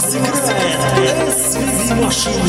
вас играет SVB машина.